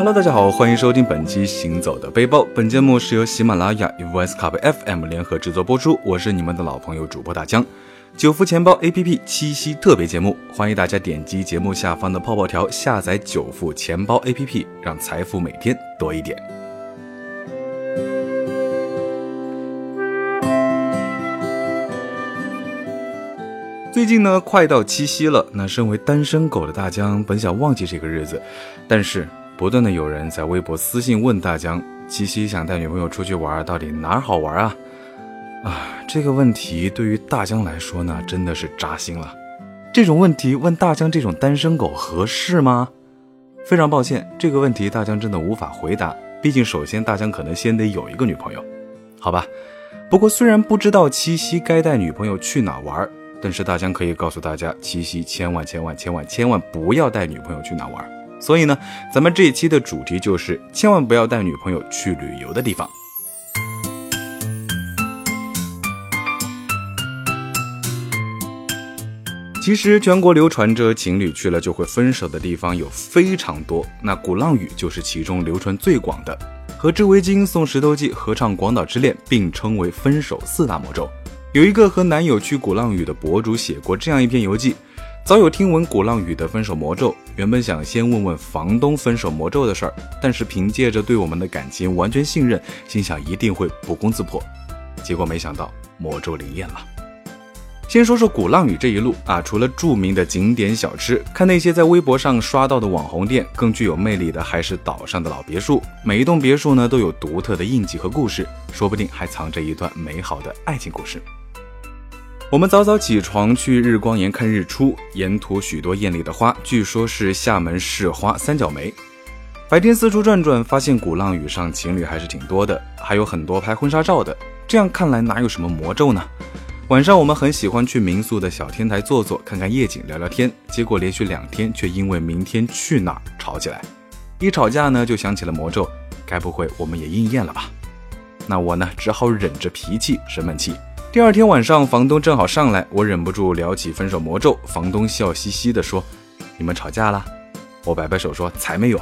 Hello，大家好，欢迎收听本期《行走的背包》。本节目是由喜马拉雅与 Voice Cup FM 联合制作播出。我是你们的老朋友主播大江。九福钱包 APP 七夕特别节目，欢迎大家点击节目下方的泡泡条下载九福钱包 APP，让财富每天多一点。最近呢，快到七夕了。那身为单身狗的大江，本想忘记这个日子，但是不断的有人在微博私信问大江，七夕想带女朋友出去玩，到底哪儿好玩啊？啊，这个问题对于大江来说呢，真的是扎心了。这种问题问大江这种单身狗合适吗？非常抱歉，这个问题大江真的无法回答。毕竟，首先大江可能先得有一个女朋友，好吧？不过虽然不知道七夕该带女朋友去哪玩。但是大江可以告诉大家，七夕千万千万千万千万不要带女朋友去哪玩。所以呢，咱们这一期的主题就是千万不要带女朋友去旅游的地方。其实全国流传着情侣去了就会分手的地方有非常多，那鼓浪屿就是其中流传最广的。和织围巾、送石头记、合唱《广岛之恋》，并称为分手四大魔咒。有一个和男友去鼓浪屿的博主写过这样一篇游记，早有听闻鼓浪屿的分手魔咒，原本想先问问房东分手魔咒的事儿，但是凭借着对我们的感情完全信任，心想一定会不攻自破，结果没想到魔咒灵验了。先说说鼓浪屿这一路啊，除了著名的景点小吃，看那些在微博上刷到的网红店，更具有魅力的还是岛上的老别墅。每一栋别墅呢都有独特的印记和故事，说不定还藏着一段美好的爱情故事。我们早早起床去日光岩看日出，沿途许多艳丽的花，据说是厦门市花三角梅。白天四处转转，发现鼓浪屿上情侣还是挺多的，还有很多拍婚纱照的。这样看来，哪有什么魔咒呢？晚上我们很喜欢去民宿的小天台坐坐，看看夜景，聊聊天。结果连续两天却因为明天去哪儿吵起来，一吵架呢就想起了魔咒，该不会我们也应验了吧？那我呢只好忍着脾气生闷气。第二天晚上，房东正好上来，我忍不住聊起分手魔咒。房东笑嘻嘻地说：“你们吵架了？”我摆摆手说：“才没有。”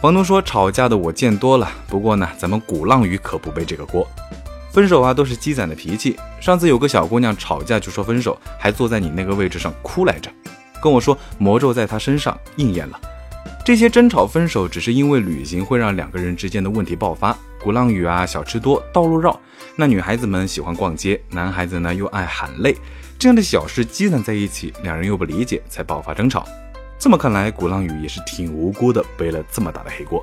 房东说：“吵架的我见多了，不过呢，咱们鼓浪屿可不背这个锅。分手啊，都是积攒的脾气。上次有个小姑娘吵架就说分手，还坐在你那个位置上哭来着，跟我说魔咒在她身上应验了。这些争吵分手，只是因为旅行会让两个人之间的问题爆发。鼓浪屿啊，小吃多，道路绕。”那女孩子们喜欢逛街，男孩子呢又爱喊累，这样的小事积攒在一起，两人又不理解，才爆发争吵。这么看来，鼓浪屿也是挺无辜的，背了这么大的黑锅。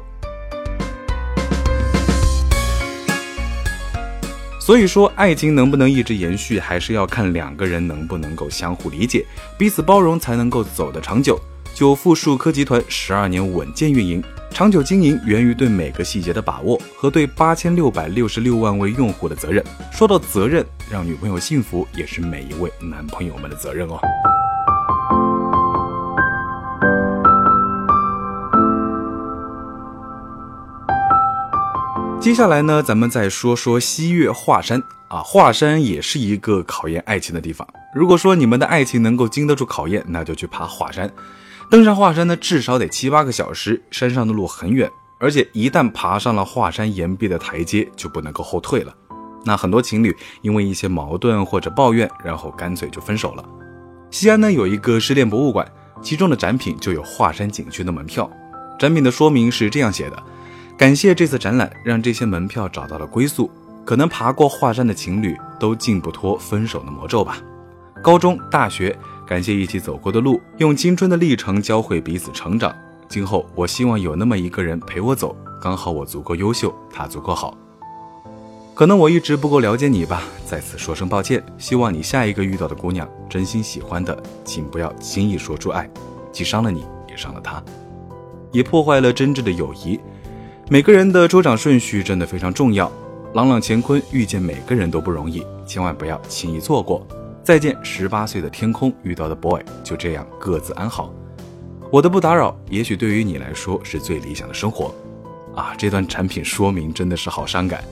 所以说，爱情能不能一直延续，还是要看两个人能不能够相互理解，彼此包容，才能够走得长久。久富数科集团十二年稳健运营。长久经营源于对每个细节的把握和对八千六百六十六万位用户的责任。说到责任，让女朋友幸福也是每一位男朋友们的责任哦。接下来呢，咱们再说说西岳华山啊，华山也是一个考验爱情的地方。如果说你们的爱情能够经得住考验，那就去爬华山。登上华山呢，至少得七八个小时，山上的路很远，而且一旦爬上了华山岩壁的台阶，就不能够后退了。那很多情侣因为一些矛盾或者抱怨，然后干脆就分手了。西安呢有一个失恋博物馆，其中的展品就有华山景区的门票。展品的说明是这样写的：感谢这次展览，让这些门票找到了归宿。可能爬过华山的情侣都禁不脱分手的魔咒吧。高中、大学。感谢一起走过的路，用青春的历程教会彼此成长。今后我希望有那么一个人陪我走，刚好我足够优秀，他足够好。可能我一直不够了解你吧，在此说声抱歉。希望你下一个遇到的姑娘，真心喜欢的，请不要轻易说出爱，既伤了你，也伤了他，也破坏了真挚的友谊。每个人的出场顺序真的非常重要。朗朗乾坤，遇见每个人都不容易，千万不要轻易错过。再见，十八岁的天空遇到的 boy，就这样各自安好。我的不打扰，也许对于你来说是最理想的生活。啊，这段产品说明真的是好伤感。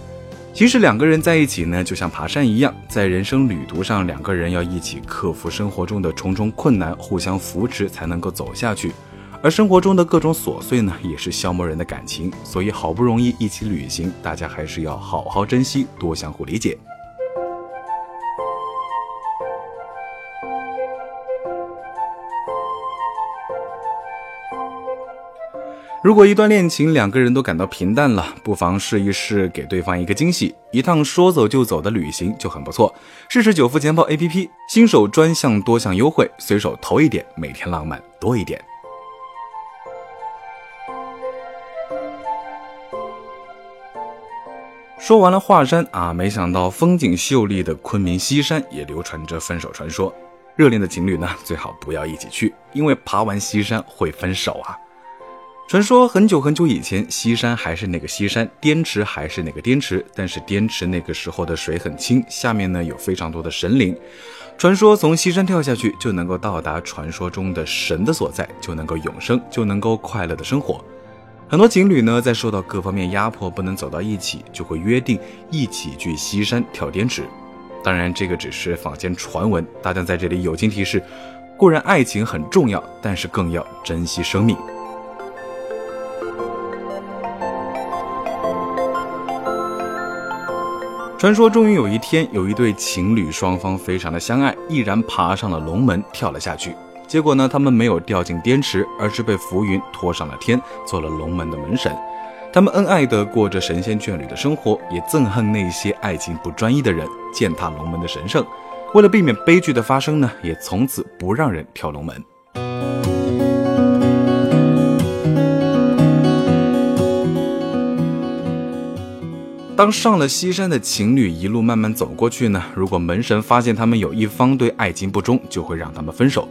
其实两个人在一起呢，就像爬山一样，在人生旅途上，两个人要一起克服生活中的重重困难，互相扶持，才能够走下去。而生活中的各种琐碎呢，也是消磨人的感情。所以好不容易一起旅行，大家还是要好好珍惜，多相互理解。如果一段恋情两个人都感到平淡了，不妨试一试给对方一个惊喜，一趟说走就走的旅行就很不错。试试九付钱包 APP，新手专项多项优惠，随手投一点，每天浪漫多一点。说完了华山啊，没想到风景秀丽的昆明西山也流传着分手传说。热恋的情侣呢，最好不要一起去，因为爬完西山会分手啊。传说很久很久以前，西山还是那个西山，滇池还是那个滇池，但是滇池那个时候的水很清，下面呢有非常多的神灵。传说从西山跳下去就能够到达传说中的神的所在，就能够永生，就能够快乐的生活。很多情侣呢，在受到各方面压迫，不能走到一起，就会约定一起去西山跳滇池。当然，这个只是坊间传闻，大家在这里友情提示：固然爱情很重要，但是更要珍惜生命。传说终于有一天，有一对情侣，双方非常的相爱，毅然爬上了龙门，跳了下去。结果呢，他们没有掉进滇池，而是被浮云拖上了天，做了龙门的门神。他们恩爱的过着神仙眷侣的生活，也憎恨那些爱情不专一的人践踏龙门的神圣。为了避免悲剧的发生呢，也从此不让人跳龙门。当上了西山的情侣一路慢慢走过去呢，如果门神发现他们有一方对爱情不忠，就会让他们分手。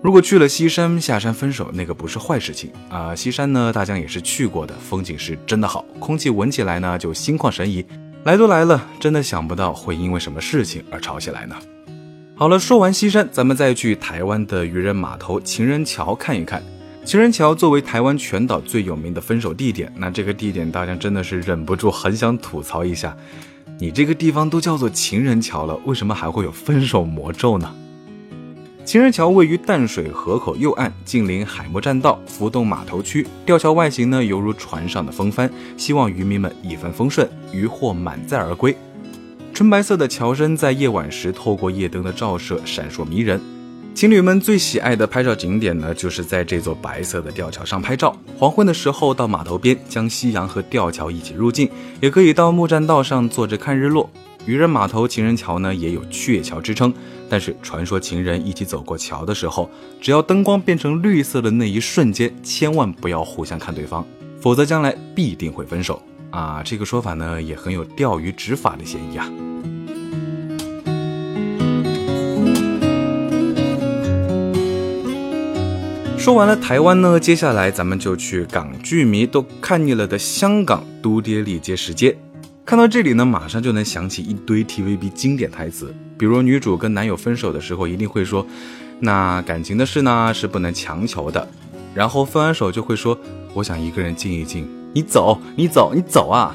如果去了西山下山分手，那个不是坏事情啊。西山呢，大江也是去过的，风景是真的好，空气闻起来呢就心旷神怡。来都来了，真的想不到会因为什么事情而吵起来呢。好了，说完西山，咱们再去台湾的渔人码头情人桥看一看。情人桥作为台湾全岛最有名的分手地点，那这个地点大家真的是忍不住很想吐槽一下。你这个地方都叫做情人桥了，为什么还会有分手魔咒呢？情人桥位于淡水河口右岸，近邻海默栈道、浮动码头区。吊桥外形呢，犹如船上的风帆，希望渔民们一帆风顺，渔获满载而归。纯白色的桥身在夜晚时透过夜灯的照射，闪烁迷人。情侣们最喜爱的拍照景点呢，就是在这座白色的吊桥上拍照。黄昏的时候到码头边，将夕阳和吊桥一起入镜，也可以到木栈道上坐着看日落。渔人码头情人桥呢，也有鹊桥之称。但是传说情人一起走过桥的时候，只要灯光变成绿色的那一瞬间，千万不要互相看对方，否则将来必定会分手啊！这个说法呢，也很有钓鱼执法的嫌疑啊。说完了台湾呢，接下来咱们就去港剧迷都看腻了的香港都爹利街十街。看到这里呢，马上就能想起一堆 TVB 经典台词，比如女主跟男友分手的时候，一定会说：“那感情的事呢，是不能强求的。”然后分完手就会说：“我想一个人静一静。”你走，你走，你走啊！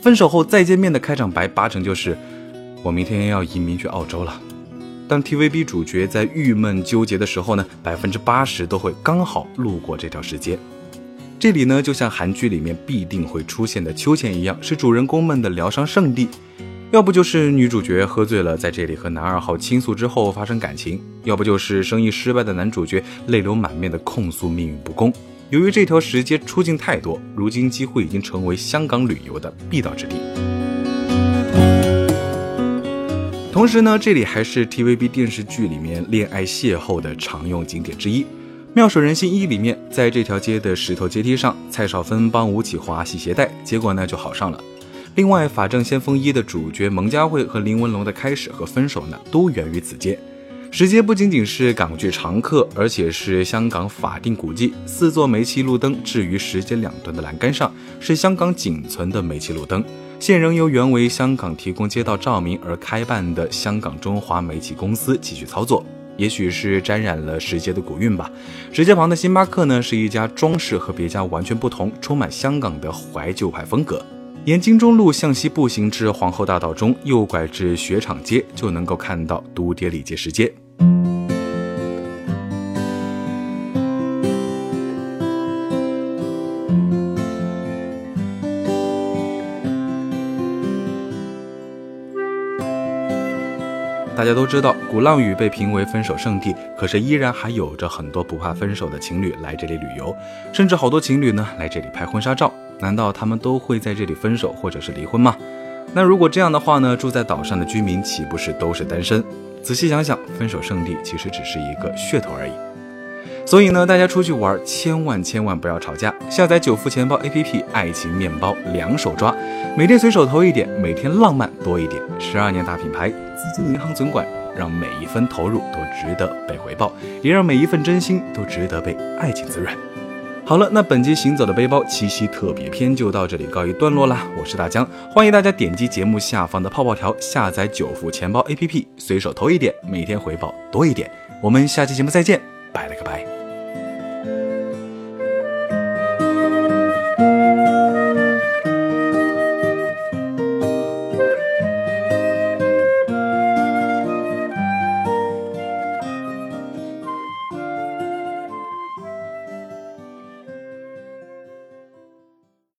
分手后再见面的开场白，八成就是：“我明天要移民去澳洲了。”当 TVB 主角在郁闷纠结的时候呢，百分之八十都会刚好路过这条时间。这里呢，就像韩剧里面必定会出现的秋千一样，是主人公们的疗伤圣地。要不就是女主角喝醉了，在这里和男二号倾诉之后发生感情；要不就是生意失败的男主角泪流满面的控诉命运不公。由于这条石阶出境太多，如今几乎已经成为香港旅游的必到之地。同时呢，这里还是 TVB 电视剧里面恋爱邂逅的常用景点之一。《妙手仁心一》里面，在这条街的石头阶梯上，蔡少芬帮吴启华系鞋带，结果呢就好上了。另外，《法证先锋一》的主角蒙嘉慧和林文龙的开始和分手呢，都源于此街。石阶不仅仅是港剧常客，而且是香港法定古迹。四座煤气路灯置于石阶两端的栏杆上，是香港仅存的煤气路灯。现仍由原为香港提供街道照明而开办的香港中华煤气公司继续操作，也许是沾染了石阶的古韵吧。石阶旁的星巴克呢，是一家装饰和别家完全不同、充满香港的怀旧派风格。沿金钟路向西步行至皇后大道中，右拐至雪场街，就能够看到都爹里街石阶。大家都知道，鼓浪屿被评为分手圣地，可是依然还有着很多不怕分手的情侣来这里旅游，甚至好多情侣呢来这里拍婚纱照。难道他们都会在这里分手或者是离婚吗？那如果这样的话呢？住在岛上的居民岂不是都是单身？仔细想想，分手圣地其实只是一个噱头而已。所以呢，大家出去玩千万千万不要吵架。下载九富钱包 APP，爱情面包两手抓，每天随手投一点，每天浪漫多一点。十二年大品牌，资金银行存管，让每一分投入都值得被回报，也让每一份真心都值得被爱情滋润。好了，那本期行走的背包七夕特别篇就到这里告一段落啦。我是大江，欢迎大家点击节目下方的泡泡条，下载九富钱包 APP，随手投一点，每天回报多一点。我们下期节目再见，拜了个拜。